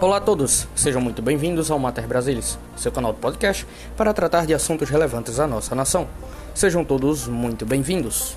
Olá a todos, sejam muito bem-vindos ao Mater Brasilis, seu canal de podcast para tratar de assuntos relevantes à nossa nação. Sejam todos muito bem-vindos.